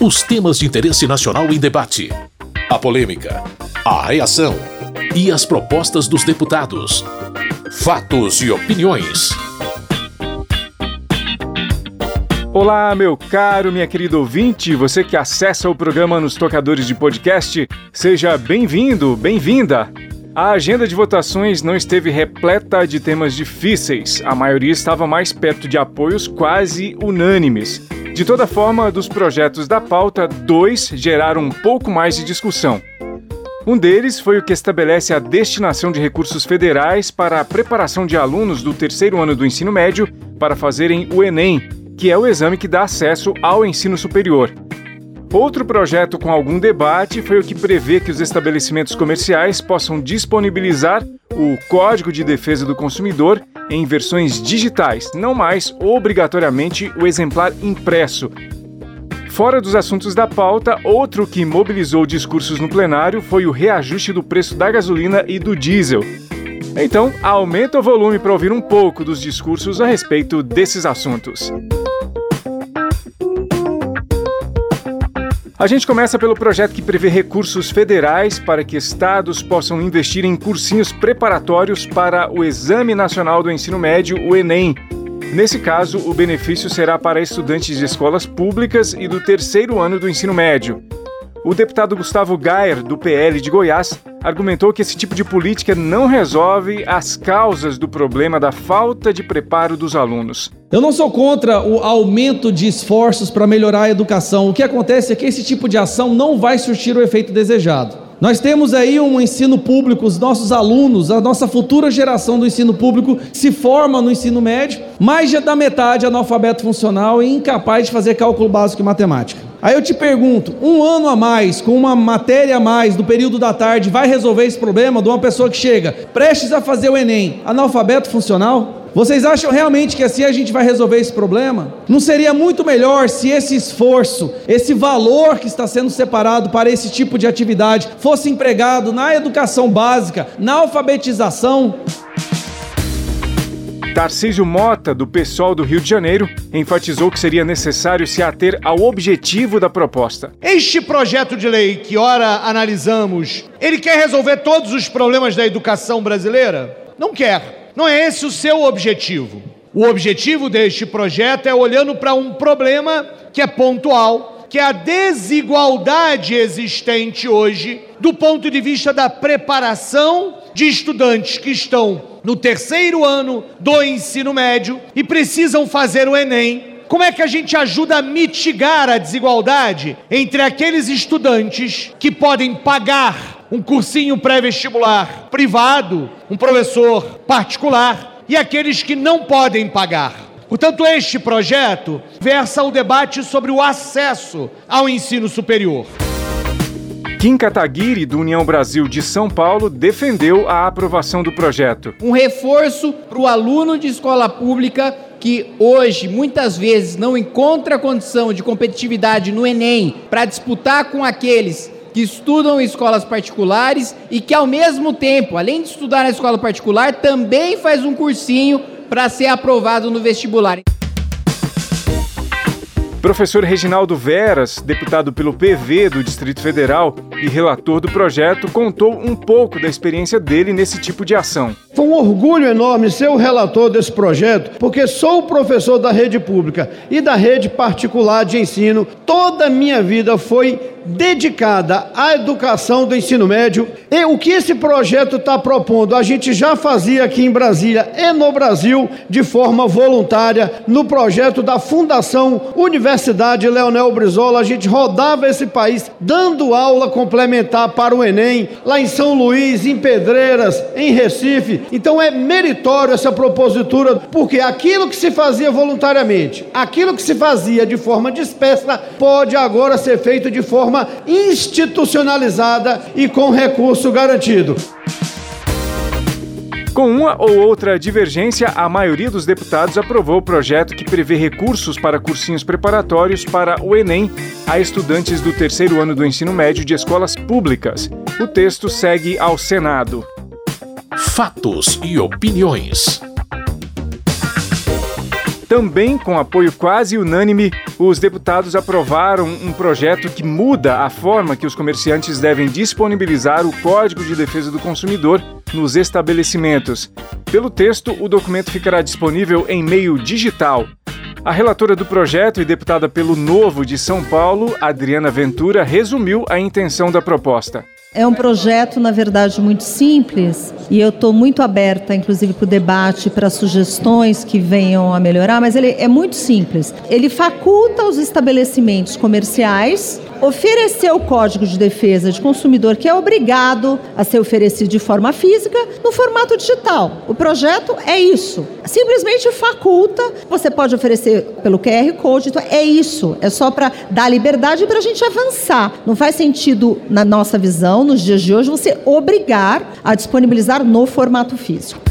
Os temas de interesse nacional em debate, a polêmica, a reação e as propostas dos deputados. Fatos e opiniões. Olá, meu caro, minha querida ouvinte, você que acessa o programa nos tocadores de podcast, seja bem-vindo, bem-vinda. A agenda de votações não esteve repleta de temas difíceis, a maioria estava mais perto de apoios quase unânimes. De toda forma, dos projetos da pauta, dois geraram um pouco mais de discussão. Um deles foi o que estabelece a destinação de recursos federais para a preparação de alunos do terceiro ano do ensino médio para fazerem o Enem, que é o exame que dá acesso ao ensino superior. Outro projeto com algum debate foi o que prevê que os estabelecimentos comerciais possam disponibilizar o Código de Defesa do Consumidor em versões digitais, não mais obrigatoriamente o exemplar impresso. Fora dos assuntos da pauta, outro que mobilizou discursos no plenário foi o reajuste do preço da gasolina e do diesel. Então, aumenta o volume para ouvir um pouco dos discursos a respeito desses assuntos. A gente começa pelo projeto que prevê recursos federais para que estados possam investir em cursinhos preparatórios para o Exame Nacional do Ensino Médio, o Enem. Nesse caso, o benefício será para estudantes de escolas públicas e do terceiro ano do ensino médio. O deputado Gustavo Gayer, do PL de Goiás, argumentou que esse tipo de política não resolve as causas do problema da falta de preparo dos alunos. Eu não sou contra o aumento de esforços para melhorar a educação. O que acontece é que esse tipo de ação não vai surtir o efeito desejado. Nós temos aí um ensino público, os nossos alunos, a nossa futura geração do ensino público se forma no ensino médio, mais da metade é analfabeto funcional e incapaz de fazer cálculo básico e matemática. Aí eu te pergunto: um ano a mais, com uma matéria a mais do período da tarde, vai resolver esse problema de uma pessoa que chega prestes a fazer o Enem, analfabeto funcional? Vocês acham realmente que assim a gente vai resolver esse problema? Não seria muito melhor se esse esforço, esse valor que está sendo separado para esse tipo de atividade fosse empregado na educação básica, na alfabetização? Tarcísio Mota, do PSOL do Rio de Janeiro, enfatizou que seria necessário se ater ao objetivo da proposta. Este projeto de lei que ora analisamos, ele quer resolver todos os problemas da educação brasileira? Não quer. Não é esse o seu objetivo. O objetivo deste projeto é olhando para um problema que é pontual, que é a desigualdade existente hoje do ponto de vista da preparação de estudantes que estão no terceiro ano do ensino médio e precisam fazer o Enem. Como é que a gente ajuda a mitigar a desigualdade entre aqueles estudantes que podem pagar um cursinho pré-vestibular privado, um professor particular, e aqueles que não podem pagar? Portanto, este projeto versa o debate sobre o acesso ao ensino superior. Kim Kataguiri, do União Brasil de São Paulo, defendeu a aprovação do projeto. Um reforço para o aluno de escola pública que hoje muitas vezes não encontra condição de competitividade no Enem para disputar com aqueles que estudam em escolas particulares e que ao mesmo tempo, além de estudar na escola particular, também faz um cursinho para ser aprovado no vestibular. Professor Reginaldo Veras, deputado pelo PV do Distrito Federal e relator do projeto, contou um pouco da experiência dele nesse tipo de ação. Foi um orgulho enorme ser o relator desse projeto, porque sou professor da rede pública e da rede particular de ensino. Toda a minha vida foi dedicada à educação do ensino médio. E o que esse projeto está propondo, a gente já fazia aqui em Brasília e no Brasil de forma voluntária, no projeto da Fundação Universidade Leonel Brizola. A gente rodava esse país dando aula complementar para o Enem, lá em São Luís, em Pedreiras, em Recife. Então é meritório essa propositura, porque aquilo que se fazia voluntariamente, aquilo que se fazia de forma dispersa, pode agora ser feito de forma forma institucionalizada e com recurso garantido. Com uma ou outra divergência, a maioria dos deputados aprovou o projeto que prevê recursos para cursinhos preparatórios para o Enem a estudantes do terceiro ano do ensino médio de escolas públicas. O texto segue ao Senado. Fatos e opiniões. Também com apoio quase unânime, os deputados aprovaram um projeto que muda a forma que os comerciantes devem disponibilizar o Código de Defesa do Consumidor nos estabelecimentos. Pelo texto, o documento ficará disponível em meio digital. A relatora do projeto e deputada pelo Novo de São Paulo, Adriana Ventura, resumiu a intenção da proposta. É um projeto, na verdade, muito simples e eu estou muito aberta, inclusive, para o debate, para sugestões que venham a melhorar, mas ele é muito simples. Ele faculta os estabelecimentos comerciais oferecer o Código de Defesa de Consumidor, que é obrigado a ser oferecido de forma física, no formato digital. O projeto é isso. Simplesmente faculta, você pode oferecer pelo QR Code, então é isso. É só para dar liberdade para a gente avançar. Não faz sentido, na nossa visão, nos dias de hoje, você obrigar a disponibilizar no formato físico.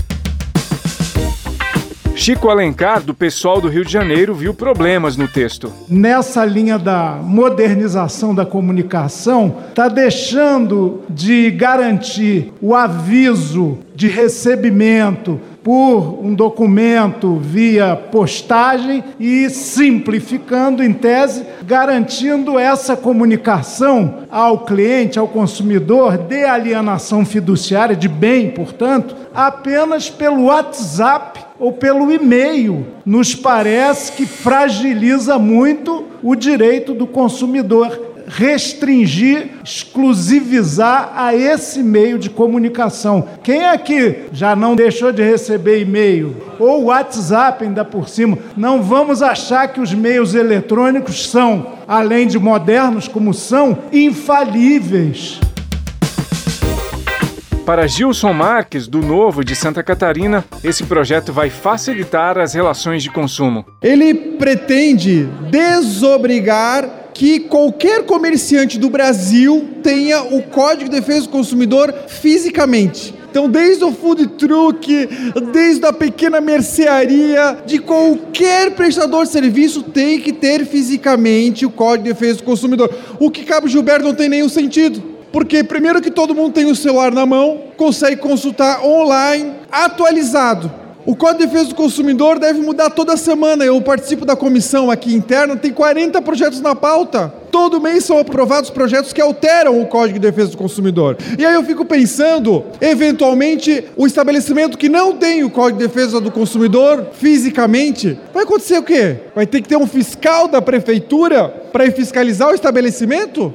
Chico Alencar, do pessoal do Rio de Janeiro, viu problemas no texto. Nessa linha da modernização da comunicação, está deixando de garantir o aviso de recebimento por um documento via postagem e simplificando, em tese, garantindo essa comunicação ao cliente, ao consumidor, de alienação fiduciária, de bem, portanto, apenas pelo WhatsApp ou pelo e-mail. Nos parece que fragiliza muito o direito do consumidor restringir, exclusivizar a esse meio de comunicação. Quem aqui já não deixou de receber e-mail ou WhatsApp ainda por cima? Não vamos achar que os meios eletrônicos são, além de modernos como são, infalíveis. Para Gilson Marques, do Novo de Santa Catarina, esse projeto vai facilitar as relações de consumo. Ele pretende desobrigar que qualquer comerciante do Brasil tenha o Código de Defesa do Consumidor fisicamente. Então, desde o food truck, desde a pequena mercearia, de qualquer prestador de serviço tem que ter fisicamente o Código de Defesa do Consumidor. O que Cabo Gilberto não tem nenhum sentido. Porque, primeiro, que todo mundo tem o celular na mão, consegue consultar online, atualizado. O Código de Defesa do Consumidor deve mudar toda semana. Eu participo da comissão aqui interna, tem 40 projetos na pauta. Todo mês são aprovados projetos que alteram o Código de Defesa do Consumidor. E aí eu fico pensando, eventualmente, o estabelecimento que não tem o Código de Defesa do Consumidor fisicamente, vai acontecer o quê? Vai ter que ter um fiscal da prefeitura para fiscalizar o estabelecimento?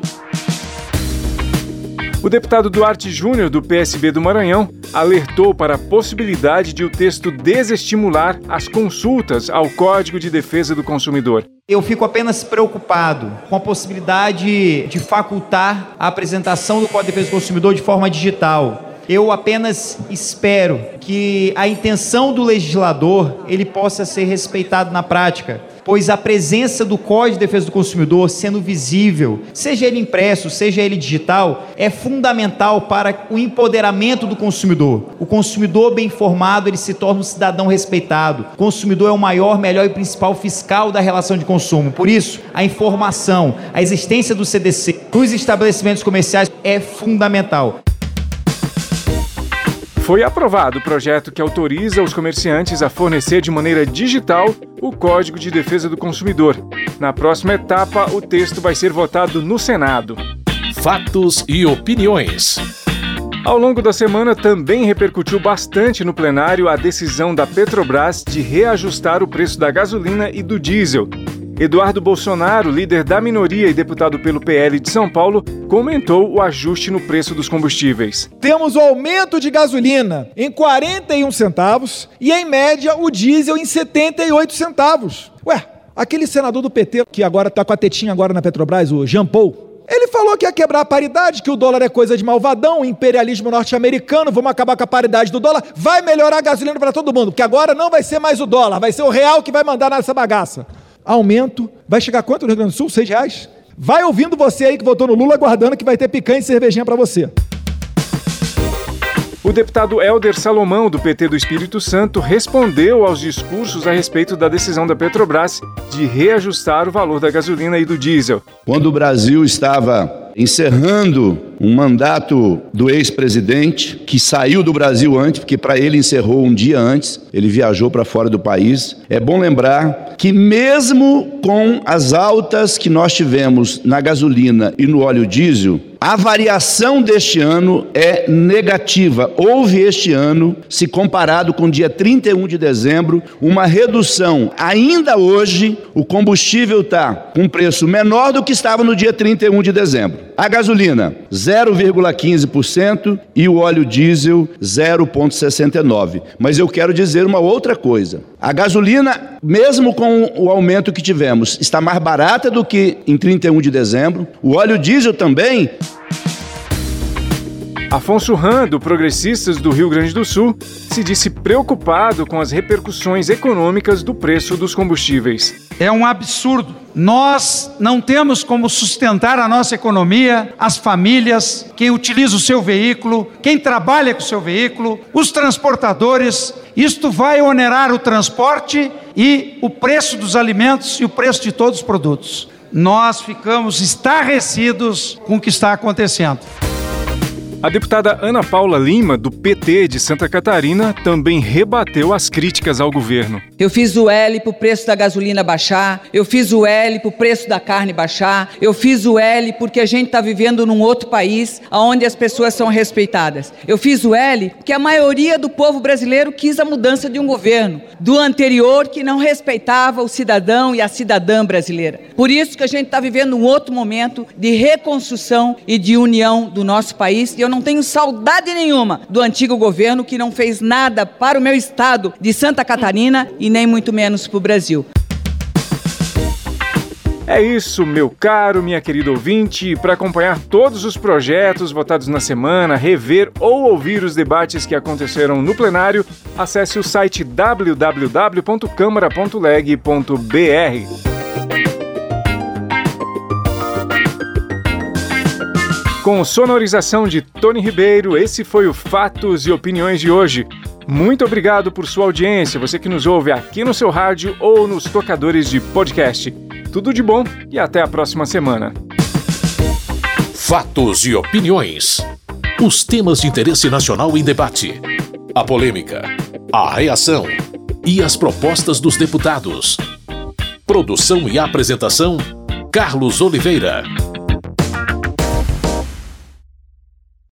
O deputado Duarte Júnior, do PSB do Maranhão, alertou para a possibilidade de o texto desestimular as consultas ao Código de Defesa do Consumidor. Eu fico apenas preocupado com a possibilidade de facultar a apresentação do Código de Defesa do Consumidor de forma digital. Eu apenas espero que a intenção do legislador ele possa ser respeitado na prática pois a presença do Código de Defesa do Consumidor sendo visível, seja ele impresso, seja ele digital, é fundamental para o empoderamento do consumidor. O consumidor bem informado, ele se torna um cidadão respeitado. O consumidor é o maior, melhor e principal fiscal da relação de consumo. Por isso, a informação, a existência do CDC nos estabelecimentos comerciais é fundamental. Foi aprovado o projeto que autoriza os comerciantes a fornecer de maneira digital o Código de Defesa do Consumidor. Na próxima etapa, o texto vai ser votado no Senado. Fatos e opiniões. Ao longo da semana, também repercutiu bastante no plenário a decisão da Petrobras de reajustar o preço da gasolina e do diesel. Eduardo Bolsonaro, líder da minoria e deputado pelo PL de São Paulo, comentou o ajuste no preço dos combustíveis. Temos o aumento de gasolina em 41 centavos e, em média, o diesel em 78 centavos. Ué, aquele senador do PT que agora está com a tetinha agora na Petrobras, o Jean Paul, ele falou que ia quebrar a paridade, que o dólar é coisa de malvadão, imperialismo norte-americano, vamos acabar com a paridade do dólar, vai melhorar a gasolina para todo mundo, porque agora não vai ser mais o dólar, vai ser o real que vai mandar nessa bagaça aumento. Vai chegar quanto no Rio Grande do Sul? Seis reais? Vai ouvindo você aí que votou no Lula, aguardando que vai ter picanha e cervejinha para você. O deputado Helder Salomão, do PT do Espírito Santo, respondeu aos discursos a respeito da decisão da Petrobras de reajustar o valor da gasolina e do diesel. Quando o Brasil estava encerrando um mandato do ex-presidente que saiu do Brasil antes, porque para ele encerrou um dia antes, ele viajou para fora do país. É bom lembrar que mesmo com as altas que nós tivemos na gasolina e no óleo diesel, a variação deste ano é negativa. Houve este ano, se comparado com o dia 31 de dezembro, uma redução. Ainda hoje, o combustível está com preço menor do que estava no dia 31 de dezembro. A gasolina, 0,15% e o óleo diesel, 0,69%. Mas eu quero dizer uma outra coisa. A gasolina, mesmo com o aumento que tivemos, está mais barata do que em 31 de dezembro. O óleo diesel também Afonso Ram, do Progressistas do Rio Grande do Sul, se disse preocupado com as repercussões econômicas do preço dos combustíveis. É um absurdo. Nós não temos como sustentar a nossa economia, as famílias, quem utiliza o seu veículo, quem trabalha com o seu veículo, os transportadores. Isto vai onerar o transporte e o preço dos alimentos e o preço de todos os produtos. Nós ficamos estarrecidos com o que está acontecendo. A deputada Ana Paula Lima, do PT de Santa Catarina, também rebateu as críticas ao governo. Eu fiz o L para o preço da gasolina baixar, eu fiz o L para o preço da carne baixar, eu fiz o L porque a gente está vivendo num outro país onde as pessoas são respeitadas. Eu fiz o L porque a maioria do povo brasileiro quis a mudança de um governo, do anterior que não respeitava o cidadão e a cidadã brasileira. Por isso que a gente está vivendo um outro momento de reconstrução e de união do nosso país. E eu não tenho saudade nenhuma do antigo governo que não fez nada para o meu estado de Santa Catarina e nem muito menos para o Brasil. É isso, meu caro, minha querida ouvinte. Para acompanhar todos os projetos votados na semana, rever ou ouvir os debates que aconteceram no plenário, acesse o site www.câmara.leg.br. Com sonorização de Tony Ribeiro, esse foi o Fatos e Opiniões de hoje. Muito obrigado por sua audiência, você que nos ouve aqui no seu rádio ou nos tocadores de podcast. Tudo de bom e até a próxima semana. Fatos e opiniões. Os temas de interesse nacional em debate. A polêmica, a reação e as propostas dos deputados. Produção e apresentação: Carlos Oliveira.